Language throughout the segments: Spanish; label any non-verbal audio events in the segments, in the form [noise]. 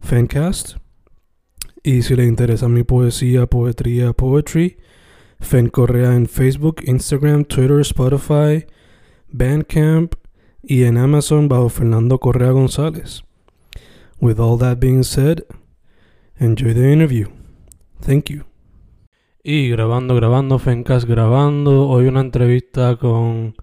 Fancast. Y si le interesa mi poesía, poetría, poetry, Fen Correa en Facebook, Instagram, Twitter, Spotify, Bandcamp y en Amazon bajo Fernando Correa González. With all that being said, enjoy the interview. Thank you. Y grabando, grabando, Fencast grabando. Hoy una entrevista con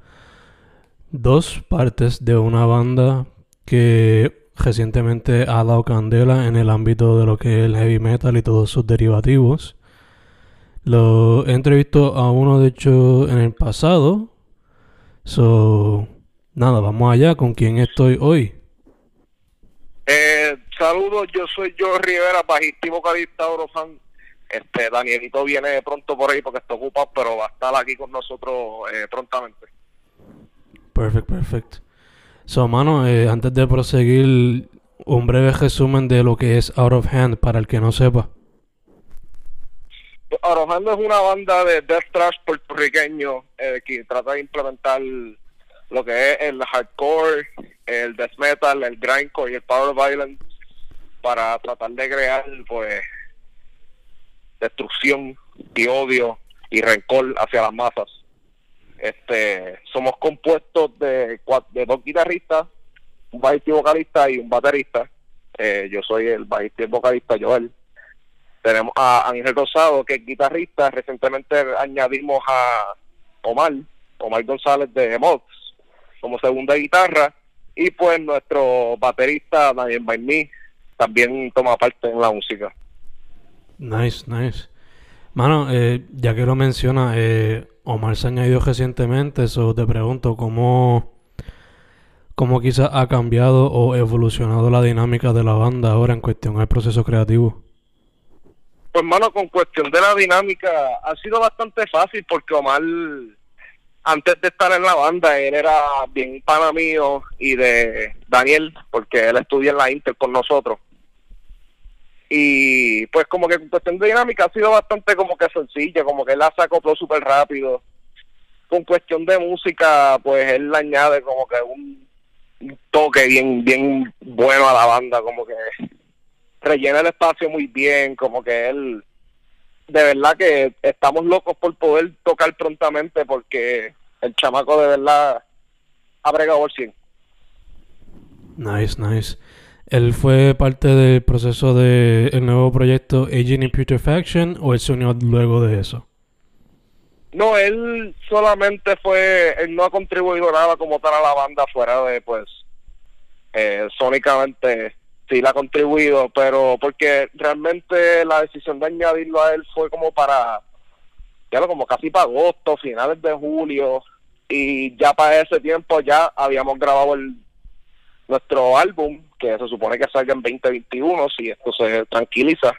dos partes de una banda que recientemente ha dado candela en el ámbito de lo que es el heavy metal y todos sus derivativos. Lo he entrevistado a uno, de hecho, en el pasado. So, nada, vamos allá. ¿Con quién estoy hoy? Eh, saludos, yo soy Joe Rivera, bajista y vocalista. Este, Danielito viene pronto por ahí porque está ocupado, pero va a estar aquí con nosotros eh, prontamente. Perfect, perfect. So, mano, eh, antes de proseguir, un breve resumen de lo que es Out of Hand para el que no sepa. Out of Hand es una banda de death thrash puertorriqueño eh, que trata de implementar lo que es el hardcore, el death metal, el grindcore y el power violence para tratar de crear, pues, destrucción y odio y rencor hacia las masas. Este, somos compuestos de, de dos guitarristas, un bajista y vocalista y un baterista. Eh, yo soy el bajista y vocalista Joel. Tenemos a Ángel Rosado, que es guitarrista. Recientemente añadimos a Omar, Omar González de Mods, como segunda guitarra. Y pues nuestro baterista, Daniel Baimí, también toma parte en la música. Nice, nice. Mano, eh, ya que lo menciona, eh, Omar se añadió recientemente, eso te pregunto, ¿cómo, ¿cómo quizás ha cambiado o evolucionado la dinámica de la banda ahora en cuestión del proceso creativo? Pues, mano, con cuestión de la dinámica, ha sido bastante fácil porque Omar, antes de estar en la banda, él era bien pana mío y de Daniel, porque él estudia en la Inter con nosotros y pues como que en cuestión de dinámica ha sido bastante como que sencilla, como que él la sacó súper rápido. Con cuestión de música, pues él le añade como que un, un, toque bien bien bueno a la banda, como que rellena el espacio muy bien, como que él de verdad que estamos locos por poder tocar prontamente porque el chamaco de verdad ha bregado por 100. Nice, nice. ¿Él fue parte del proceso del el nuevo proyecto Aging in Putrefaction o él se unió luego de eso? No, él solamente fue, él no ha contribuido nada como tal a la banda fuera de, pues, eh, sónicamente sí la ha contribuido, pero porque realmente la decisión de añadirlo a él fue como para, ya lo como casi para agosto, finales de julio, y ya para ese tiempo ya habíamos grabado el nuestro álbum, que se supone que salga en 2021, si esto se tranquiliza.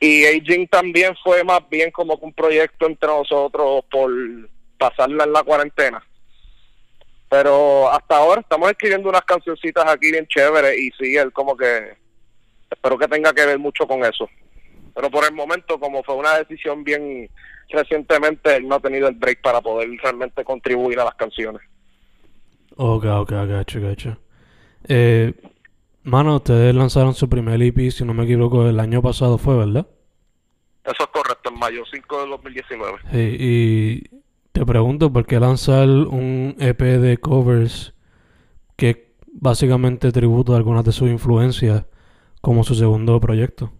Y Aging también fue más bien como un proyecto entre nosotros por pasarla en la cuarentena. Pero hasta ahora estamos escribiendo unas cancioncitas aquí bien chéveres y sí, él como que espero que tenga que ver mucho con eso. Pero por el momento, como fue una decisión bien recientemente, él no ha tenido el break para poder realmente contribuir a las canciones. Ok, ok, gacho, gacho. Eh, mano, ustedes lanzaron su primer EP, si no me equivoco, el año pasado fue, ¿verdad? Eso es correcto, en mayo 5 de 2019. Sí, y te pregunto, ¿por qué lanzar un EP de covers que básicamente tributo a algunas de sus influencias como su segundo proyecto?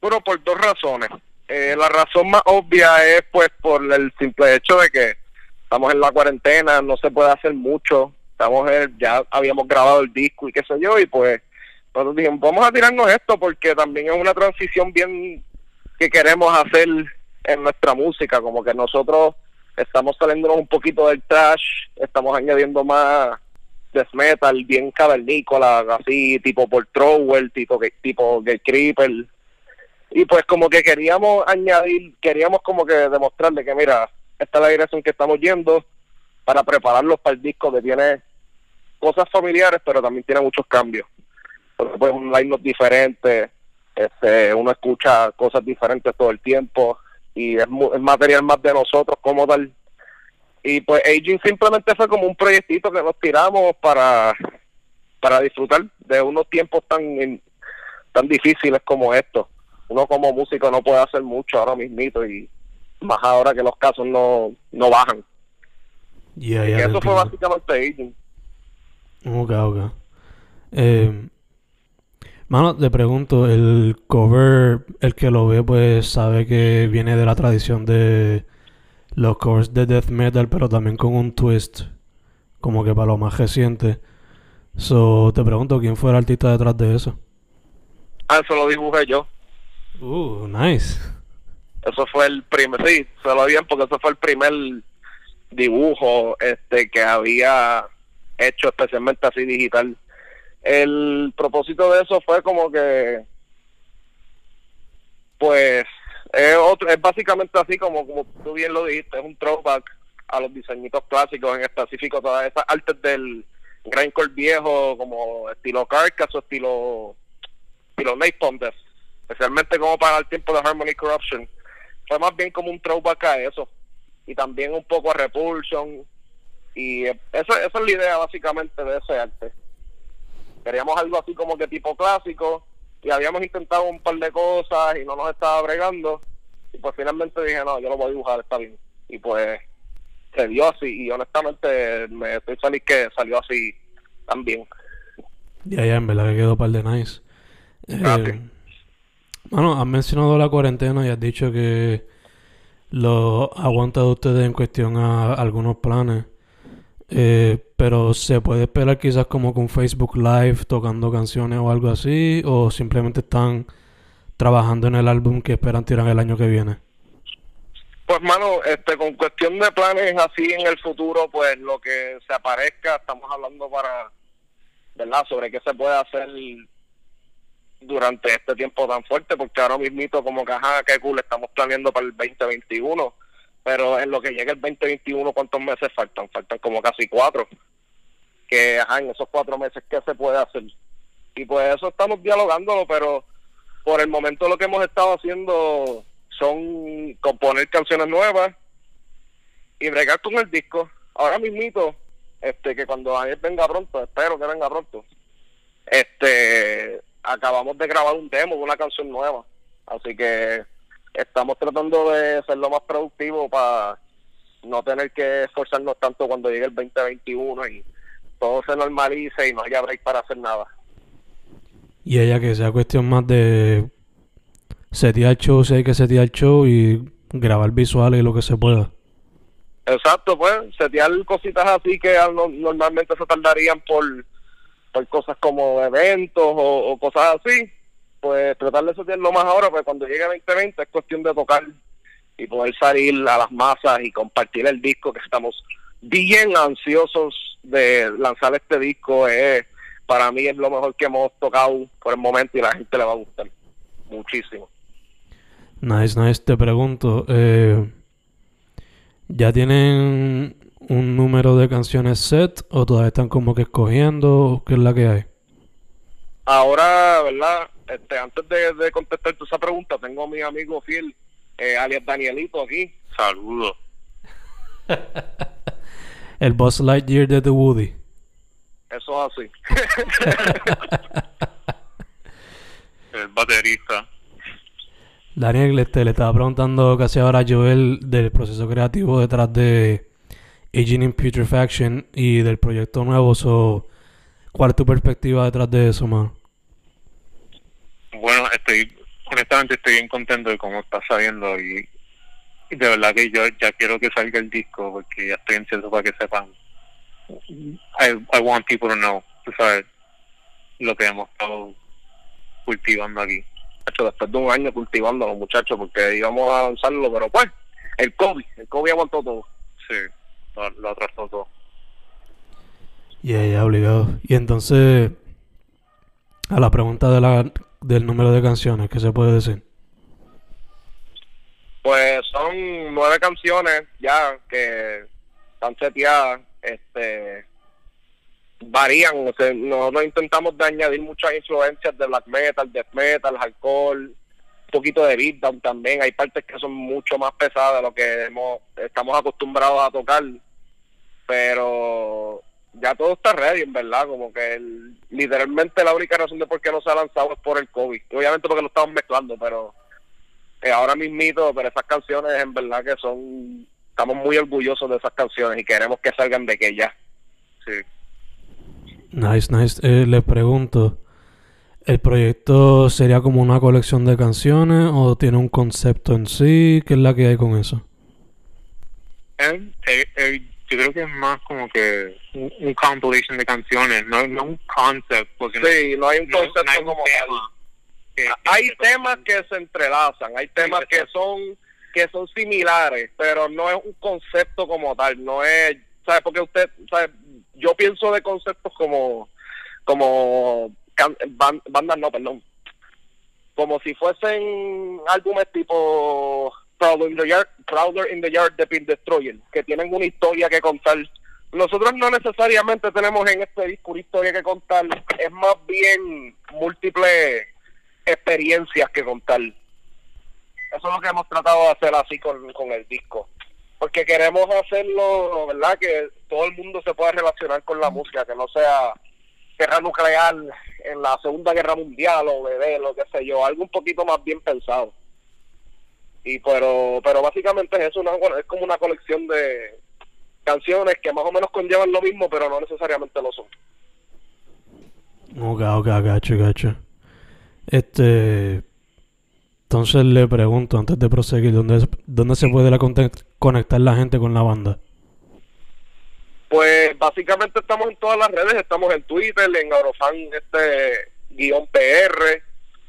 Bueno, por dos razones. Eh, la razón más obvia es pues por el simple hecho de que estamos en la cuarentena, no se puede hacer mucho, estamos ya habíamos grabado el disco y qué sé yo, y pues nosotros dijimos, vamos a tirarnos esto porque también es una transición bien que queremos hacer en nuestra música, como que nosotros estamos saliéndonos un poquito del trash, estamos añadiendo más death metal, bien cavernícola, así tipo por Trower, tipo tipo Gay Creeper. Y pues como que queríamos añadir, queríamos como que demostrarle que mira, esta es la dirección que estamos yendo para prepararlos para el disco que tiene cosas familiares, pero también tiene muchos cambios. Porque pues un line diferente, este, uno escucha cosas diferentes todo el tiempo y es, es material más de nosotros como tal y pues Aging simplemente fue como un proyectito que nos tiramos para, para disfrutar de unos tiempos tan, tan difíciles como estos. Uno como músico no puede hacer mucho ahora mismito y más ahora que los casos no, no bajan. y eso fue básicamente Aging. Ok, ok. Eh, mano, te pregunto, el cover, el que lo ve, pues sabe que viene de la tradición de los covers de death metal, pero también con un twist, como que para lo más reciente. So, te pregunto, ¿quién fue el artista detrás de eso? Ah, eso lo dibujé yo. Uh, nice. Eso fue el primer, sí, se lo bien porque eso fue el primer dibujo este que había hecho especialmente así digital. El propósito de eso fue como que pues es, otro, es básicamente así como, como tú bien lo dijiste, es un throwback a los diseñitos clásicos, en específico todas esas artes del grindcore viejo, como estilo Carcass o estilo, estilo Napalm Death, especialmente como para el tiempo de Harmony Corruption. Fue más bien como un throwback a eso, y también un poco a Repulsion, y eso, esa es la idea básicamente de ese arte. Queríamos algo así como que tipo clásico, y habíamos intentado un par de cosas y no nos estaba bregando y pues finalmente dije no yo lo voy a dibujar está bien y pues se dio así y honestamente me estoy feliz que salió así también. Ya ya en verdad que quedó un par de nice. Eh, bueno has mencionado la cuarentena y has dicho que lo ha aguantado ustedes en cuestión a algunos planes eh, pero se puede esperar quizás como con Facebook Live tocando canciones o algo así, o simplemente están trabajando en el álbum que esperan tirar el año que viene. Pues mano, este, con cuestión de planes así en el futuro, pues lo que se aparezca, estamos hablando para, ¿verdad? Sobre qué se puede hacer durante este tiempo tan fuerte, porque ahora mismito como que, ajá, qué cool, estamos planeando para el 2021 pero en lo que llega el 2021, ¿cuántos meses faltan? Faltan como casi cuatro. Que, ajá, en esos cuatro meses, ¿qué se puede hacer? Y pues eso estamos dialogándolo, pero por el momento lo que hemos estado haciendo son componer canciones nuevas y bregar con el disco. Ahora mismito, este, que cuando Daniel venga pronto, espero que venga pronto, este, acabamos de grabar un demo de una canción nueva. Así que estamos tratando de ser lo más productivo para no tener que esforzarnos tanto cuando llegue el 2021 y todo se normalice y no haya break para hacer nada. Y ella que sea cuestión más de setear show, si hay que setear show y grabar visuales y lo que se pueda. Exacto, pues, setear cositas así que normalmente se tardarían por, por cosas como eventos o, o cosas así pues tratar de lo más ahora, pues cuando llegue el 2020 es cuestión de tocar y poder salir a las masas y compartir el disco, que estamos bien ansiosos de lanzar este disco. Es, para mí es lo mejor que hemos tocado por el momento y la gente le va a gustar muchísimo. Nice, nice. Te pregunto, eh, ¿ya tienen un número de canciones set o todavía están como que escogiendo? ¿Qué es la que hay? Ahora, ¿verdad? Este, antes de, de contestar esa pregunta, tengo a mi amigo fiel, eh, alias Danielito, aquí. Saludos. [laughs] El Boss Lightyear de The Woody. Eso es así. [laughs] El baterista. Daniel, este, le estaba preguntando casi ahora a Joel del proceso creativo detrás de Aging in Putrefaction y del proyecto nuevo. So, ¿Cuál es tu perspectiva detrás de eso, man? Bueno, estoy, honestamente estoy bien contento de cómo está saliendo y, y de verdad que yo ya quiero que salga el disco porque ya estoy ansioso para que sepan. I, I want people to know, tú sabes, lo que hemos estado cultivando aquí. Hecho, después de un año cultivando los muchachos porque íbamos a lanzarlo, pero pues, el COVID, el COVID aguantó todo. Sí, lo, lo atrasó todo. Ya, ya, obligado. Y entonces, a la pregunta de la, del número de canciones, ¿qué se puede decir? Pues son nueve canciones ya que están seteadas, este varían, o sea, nosotros intentamos de añadir muchas influencias de black metal, death metal, alcohol, un poquito de beatdown también, hay partes que son mucho más pesadas de lo que hemos, estamos acostumbrados a tocar, pero ya todo está ready, en verdad, como que el- literalmente la única razón de por qué no se ha lanzado es por el COVID, obviamente porque lo estamos mezclando, pero eh, ahora mismito, pero esas canciones en verdad que son, estamos muy orgullosos de esas canciones y queremos que salgan de que ya. Sí. Nice, nice. Eh, les pregunto, ¿el proyecto sería como una colección de canciones o tiene un concepto en sí? ¿Qué es la que hay con eso? Eh, eh, eh, yo creo que es más como que un, un compilation de canciones, no, no un concept, porque Sí, no hay un concepto no hay como tema. tal. que- Hay que- temas que se entrelazan, hay temas Sí, que son que son similares, pero no es un concepto como tal, no es, ¿sabes? Porque usted, ¿sabes? Yo pienso de conceptos como como can- bandas, no, perdón, como si fuesen álbumes tipo Prowler in the Yard, Prowler in the Yard de Pin Destroyer, que tienen una historia que contar. Nosotros no necesariamente tenemos en este disco una historia que contar, es más bien múltiples experiencias que contar. Eso es lo que hemos tratado de hacer así con, con el disco. Porque queremos hacerlo, ¿verdad? Que todo el mundo se pueda relacionar con la música, que no sea guerra nuclear en la Segunda Guerra Mundial o bebé, lo que sé yo, algo un poquito más bien pensado. Y pero pero básicamente es eso, una, es como una colección de canciones que más o menos conllevan lo mismo, pero no necesariamente lo son. Ok, ok, gacho, gacho. Este. Entonces le pregunto, antes de proseguir, ¿dónde, dónde se puede la conectar la gente con la banda? Pues básicamente estamos en todas las redes, estamos en Twitter, en Eurofan este guion PR,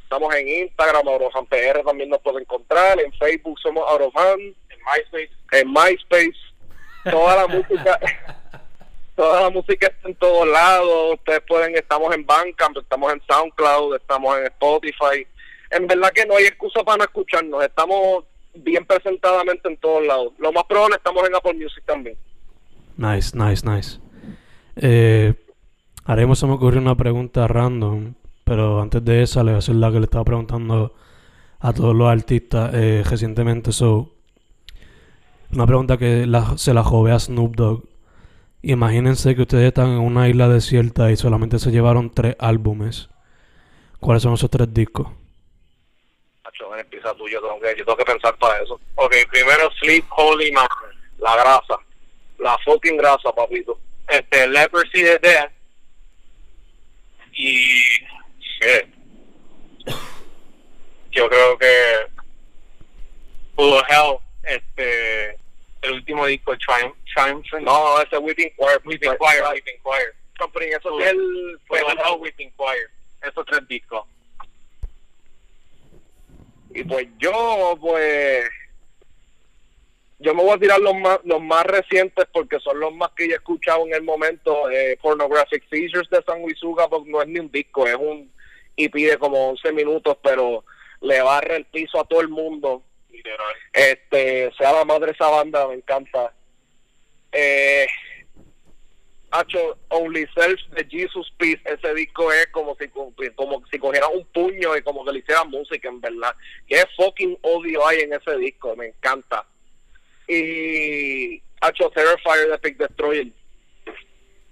estamos en Instagram, Eurofan PR también nos puede encontrar, en Facebook somos Eurofan, en MySpace, en MySpace, toda la música, [laughs] toda la música está en todos lados, ustedes pueden, estamos en Bandcamp, estamos en SoundCloud, estamos en Spotify, en verdad que no hay excusa para no escucharnos, estamos bien presentadamente en todos lados, lo más probable estamos en Apple Music también. Nice, nice, nice. Eh, mismo se me ocurrió una pregunta random, pero antes de esa le voy a hacer la que le estaba preguntando a todos los artistas eh, recientemente. So, una pregunta que se la jové a Snoop Dogg. Imagínense que ustedes están en una isla desierta y solamente se llevaron tres álbumes. ¿Cuáles son esos tres discos? Empieza tú, yo tengo que, yo tengo que pensar para eso. Ok, primero Sleep Holy Man, la grasa, la fucking grasa, papito. este Leprosy de Death y yo creo que Full of Hell este el último disco Triumph Triumph No, ese Weeping Choir. Weeping Choir Weeping Choir Company, eso Full- el... Full of Hell Weeping Choir esos tres discos Y pues yo, pues... Yo me voy a tirar los más, los más recientes porque son los más que yo he escuchado en el momento. Eh, Pornographic Seizures de San Wisuga pues no es ni un disco, es un EP de como 11 minutos, pero le barre el piso a todo el mundo. literal. Este sea la madre esa banda me encanta. Eh Hacho, Only Self de Jesus Peace ese disco es como si como si cogiera un puño y como que le hicieran música en verdad. Qué fucking odio hay en ese disco me encanta. Y Hacho Terrifier de Pick Destroyer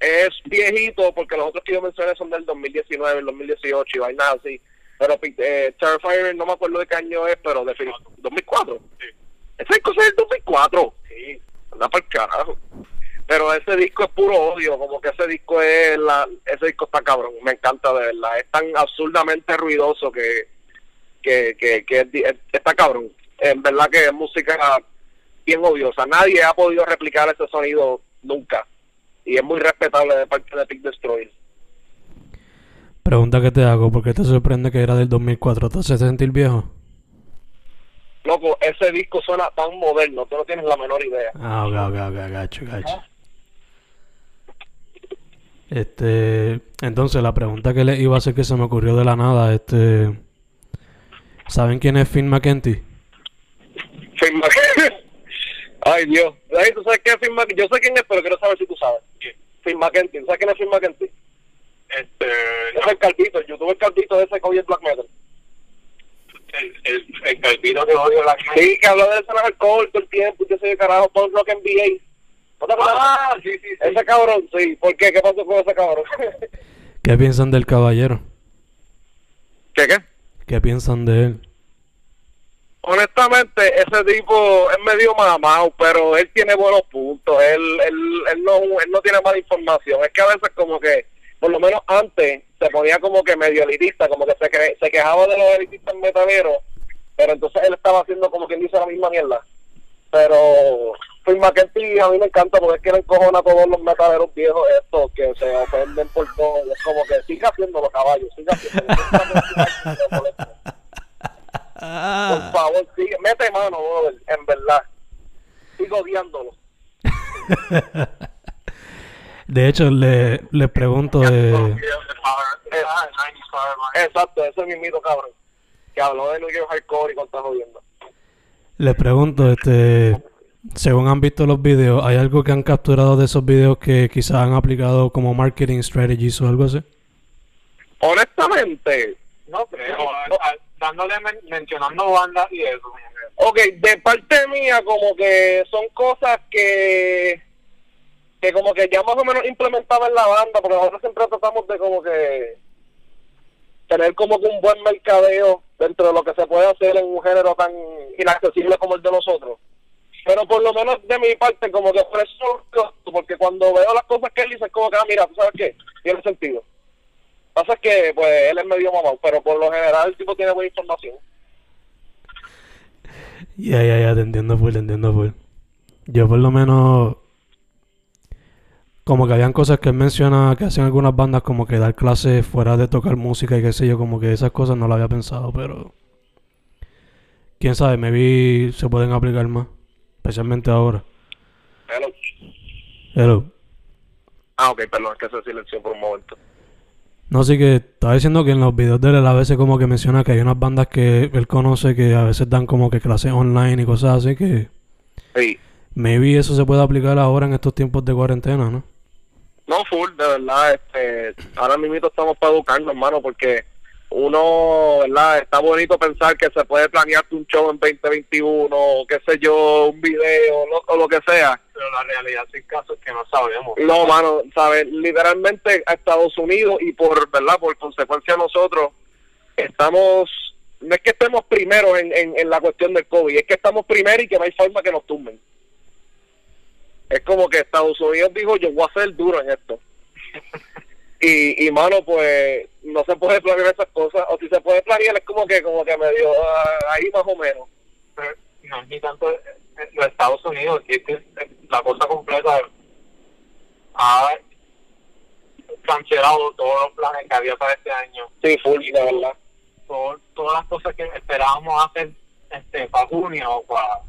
es viejito porque los otros que yo mencioné son del 2019 el 2018 y vainas así pero eh, Terrifier no me acuerdo de qué año es pero de 2004 Sí. ese disco es del 2004 sí anda para el carajo pero ese disco es puro odio como que ese disco es la ese disco está cabrón me encanta de verdad es tan absurdamente ruidoso que que, que, que es está cabrón. En verdad que es música bien odiosa. Nadie ha podido replicar ese sonido nunca. Y es muy respetable de parte de Big Destroyer. Pregunta que te hago, ¿por qué te sorprende que era del 2004? ¿Te hace sentir viejo? Loco, ese disco suena tan moderno, tú no tienes la menor idea. Ah, ok, ok, ok, gacho, gacho. Este, entonces la pregunta que le iba a hacer que se me ocurrió de la nada, este, ¿saben quién es Finn McKenty? Finn Mac- [laughs] Ay, Dios. Ay, ¿Tú sabes quién es Finn Mac- Yo sé quién es, pero quiero saber si tú sabes. McKenty. ¿Sabes quién es Finn McKenty? Este, Es el calvito, el youtuber calvito ese que oye el black metal. el, el, el calvito que odio la Sí, que habló de escenas alcohol todo el tiempo, yo soy de carajo, Punk Rock NBA. ¿No te acuerdas? Ah, sí, sí, sí. Ese cabrón, sí. ¿Por qué? ¿Qué pasó con ese cabrón? ¿Qué piensan del caballero? ¿Qué qué? ¿Qué piensan de él? Honestamente, ese tipo es medio mamado, pero él tiene buenos puntos. Él, él, él, no, él no tiene mala información. Es que a veces como que, por lo menos antes, se ponía como que medio elitista, como que se, que- se quejaba de los elitistas metaleros, pero entonces él estaba haciendo como quien dice la misma mierda. Pero Phil McKenty a mí me encanta porque es que le encojona a todos los metaleros viejos estos que se ofenden por todo. Es como que siga haciendo los caballos, siga haciendo [laughs] Por favor, sigue, mete mano, brother, en verdad. Sigo odiándolo. De hecho, le, le pregunto de... Exacto, ese mismito cabrón. Que habló de New York Hardcore y con jodiendo. Les pregunto, este, según han visto los videos, ¿hay algo que han capturado de esos videos que quizás han aplicado como marketing strategies o algo así? Honestamente, No creo, a- mencionando bandas y eso. ok, de parte mía como que son cosas que que como que ya más o menos implementaba en la banda, porque nosotros siempre tratamos de como que tener como que un buen mercadeo dentro de lo que se puede hacer en un género tan inaccesible como el de nosotros. Pero por lo menos de mi parte, como que por eso, porque cuando veo las cosas que él dice, es como que, ah, mira, ¿tú sabes qué? Tiene sentido. Pasa es que, pues, él es medio mamado, pero por lo general el tipo tiene buena información. Ya, ya, ya, te entiendo full, te entiendo full. Yo por lo menos... Como que habían cosas que él menciona que hacen algunas bandas como que dar clases fuera de tocar música y qué sé yo, como que esas cosas no lo había pensado, pero... Quién sabe, maybe se pueden aplicar más, especialmente ahora. Hello. Hello. Ah, ok, perdón, es que se silenció por un momento. No, sí que estaba diciendo que en los videos de él a veces como que menciona que hay unas bandas que él conoce que a veces dan como que clases online y cosas así que Sí. maybe eso se puede aplicar ahora en estos tiempos de cuarentena, ¿no? No, full, de verdad, este, ahora mismo estamos para educarnos, hermano, porque uno, ¿verdad? Está bonito pensar que se puede planearte un show en 2021, o qué sé yo, un video, lo- o lo que sea. Pero la realidad sin caso es que no sabemos. No, mano, ¿sabes? Literalmente a Estados Unidos y por, ¿verdad? Por consecuencia nosotros estamos, no es que estemos primeros en, en, en la cuestión del COVID, es que estamos primero y que no hay forma que nos tumben. Es como que Estados Unidos dijo, yo voy a ser duro en esto. [laughs] y, y mano, pues no se puede planear esas cosas, o si se puede planear es como que como que medio ah, ahí más o menos. Pero no es ni tanto eh, eh, los Estados Unidos, que es que eh, la cosa completa ha cancelado todos los planes que había para este año. Sí, full, de verdad. Todo- todas las cosas que esperábamos hacer este para junio o para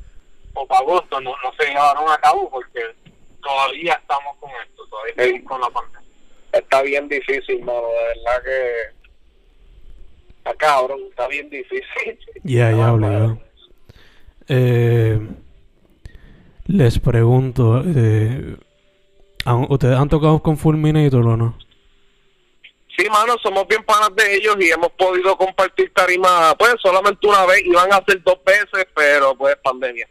o para agosto no, no se llevaron a cabo porque todavía estamos con esto, todavía estamos con la pandemia. está bien difícil, mano, de verdad que está cabrón, está bien difícil. Ya, ya, obligado. Eh, les pregunto, eh, ¿han- ¿ustedes han tocado con Fulminator o no? Sí, mano, somos bien panas de ellos y hemos podido compartir tarima, pues solamente una vez, iban a ser dos veces, pero pues pandemia.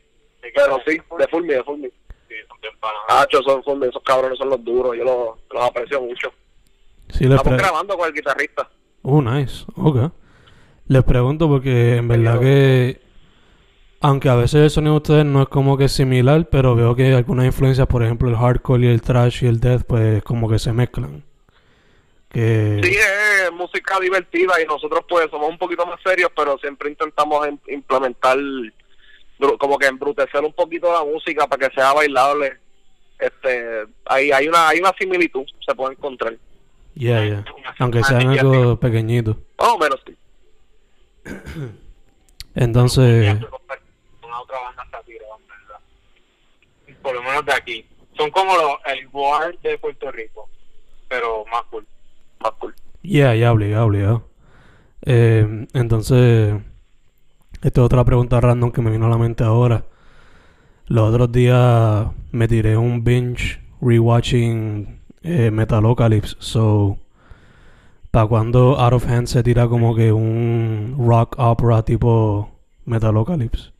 Pero sí, de full me, de full me. Sí, son bien panas. Hacho, son, son, esos cabrones son los duros, yo los, los aprecio mucho. Sí, les Estamos pre- grabando con el guitarrista. Oh, nice. Ok. Les pregunto porque en verdad que, aunque a veces el sonido de ustedes no es como que similar, pero veo que algunas influencias, por ejemplo, el hardcore y el thrash y el death, pues como que se mezclan. Que... Sí, es música divertida y nosotros pues somos un poquito más serios, pero siempre intentamos im- implementar, como que embrutecer un poquito la música para que sea bailable. Este, hay, hay una hay una similitud, se puede encontrar. Yeah, yeah. Aunque sean [laughs] algo pequeñito. Más o menos, sí. Entonces, otra banda en verdad. Por lo menos de aquí. Son como el War de Puerto Rico, pero más cool. Más cool. yeah, ya obligado, obligado. Eh, entonces, esta es otra pregunta random que me vino a la mente ahora. Los otros días me tiré un binge rewatching eh, Metalocalypse. So, ¿para cuando Out of Hand se tira como que un rock opera tipo Metalocalypse?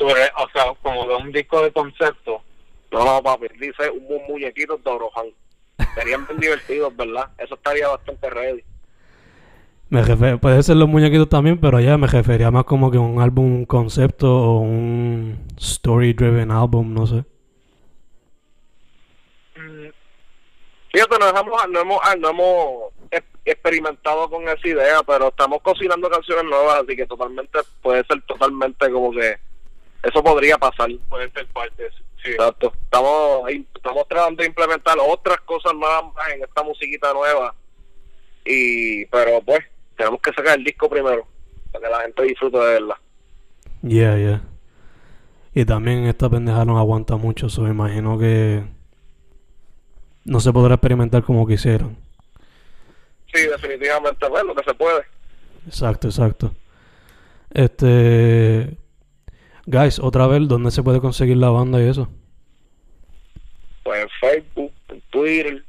Sobre, o sea, como de un disco de concepto. No, no, papi, dice un mu- muñequito de Orojan. Serían bien divertidos, ¿verdad? Eso estaría bastante ready. Me puede ser los muñequitos también, pero allá me refería más como que un álbum concepto o un story driven álbum, no sé. Mm, Fíjate, no, hemos, no hemos, no hemos ex- experimentado con esa idea, pero estamos cocinando canciones nuevas, así que totalmente puede ser totalmente como que eso podría pasar. puede ser parte, sí. Exacto. Estamos, estamos tratando de implementar otras cosas nuevas más en esta musiquita nueva. Y, pero pues, tenemos que sacar el disco primero, para que la gente disfrute de verla. Yeah, yeah. Y también esta pendeja no aguanta mucho, so me imagino que no se podrá experimentar como quisieran. Sí, definitivamente, lo que se puede. Exacto, exacto. Este. Guys, otra vez, ¿dónde se puede conseguir la banda y eso? Pues en Facebook, en Twitter,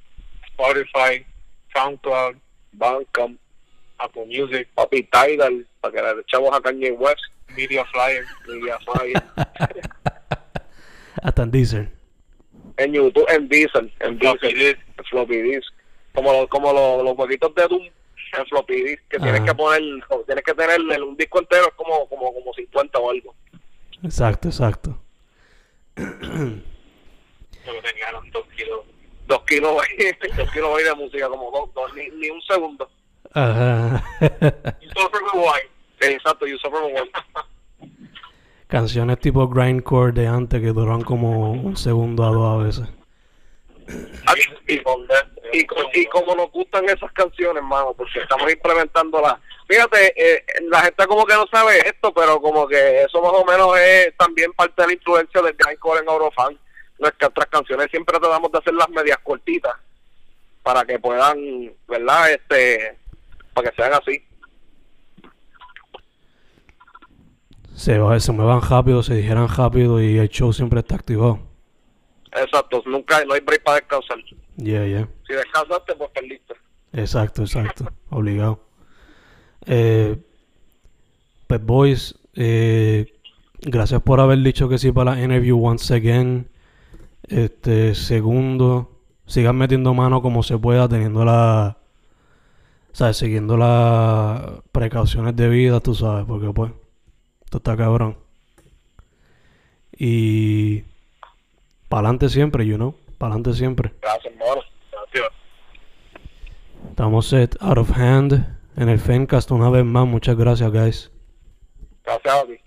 Spotify, SoundCloud, Bandcamp, Apple Music, Papi Tidal, para que le echamos a Kanye West, Media Flyer. Media Fire. [laughs] Hasta en Deezer. en YouTube, en Diesel, en disk. en floppy disk, como los, como los, los jueguitos de Doom en floppy disk, que tienes Ajá. que poner, tienes que tener un disco entero, es como, como, como 50 o algo. Exacto, exacto. Eran dos kilos. Dos kilos, dos kilos de música, como dos, dos ni, ni un segundo. Ajá. Y Super White. Exacto, y Super One. Canciones tipo grindcore de antes que duran como un segundo a dos a veces. Y, y, co- y como nos gustan esas canciones, mano, porque estamos implementándolas. Fíjate, eh, la gente como que no sabe esto, pero como que eso más o menos es también parte de la influencia del grindcore en Eurofan. Nuestras otras canciones siempre tratamos de hacer las medias cortitas para que puedan, ¿verdad? Este, para que sean así. Se, va- se muevan rápido, se dijeran rápido y el show siempre está activado. Exacto, nunca, no hay break para descansar. Yeah, yeah. Si descansaste, pues perdiste. Exacto, exacto. [laughs] Obligado. Eh, pues, boys, eh, gracias por haber dicho que sí para la interview once again. Este, segundo, sigan metiendo mano como se pueda, teniendo la. ¿Sabes? Siguiendo las precauciones debidas, tú sabes, porque pues. Esto está cabrón. Y. Pa'lante siempre, you know. Pa'lante siempre. Gracias, hermano. Gracias. Estamos set out of hand en el Fencast una vez más. Muchas gracias, guys. Gracias a ti.